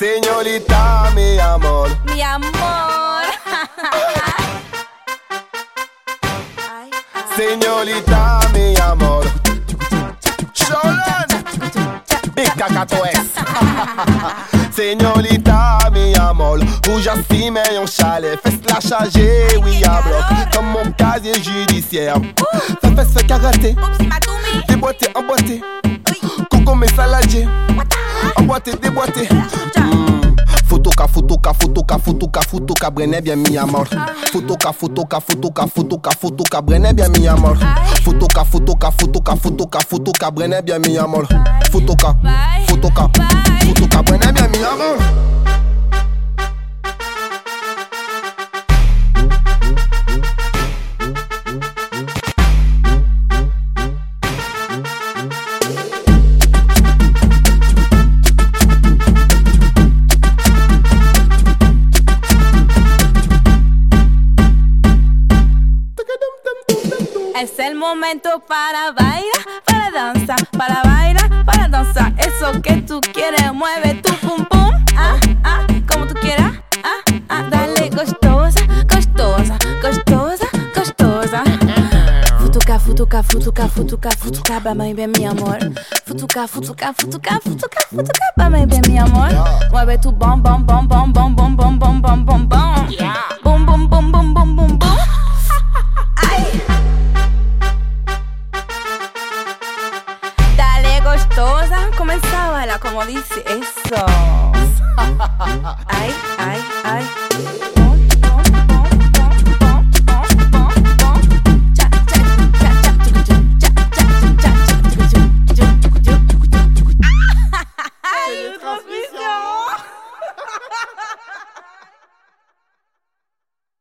Señorita, mi amor. Mi amor. Señorita, mi amor. Big. Señorita, mi amor. Rouge à et en chalet. Fesse la chargée, oui, à bloc. Comme mon casier judiciaire. Ça fait se karaté. Déboîté, emboîté. Coco, mais saladier. déboîté, déboîté. Mm. Futoka, futoka, futoka, futoka, futoka, Brené bien mis à mort. Futoka, futoka, futoka, futoka, futoka, Brené bien mis à mort. Futoka, futoka, futoka, futoka, futoka, Brené bien mis à mort. Futoka, futoka, futoka, Brené bien mis Es el momento para bailar, para danzar, para bailar, para danzar. Eso que tú quieres, mueve tu pum pum. Ah, ah, como tú quieras. Ah, ah, dale costosa, costosa, costosa, costosa. Futuca, futuca, futuca, futuca, futuca, bama y ven mi amor. Futuca, futuca, futuca, futuca, futuca, bama y mi amor. Mueve tu bom, bom, bom, bom, bom. Gostosa, comenzaba la como dice eso.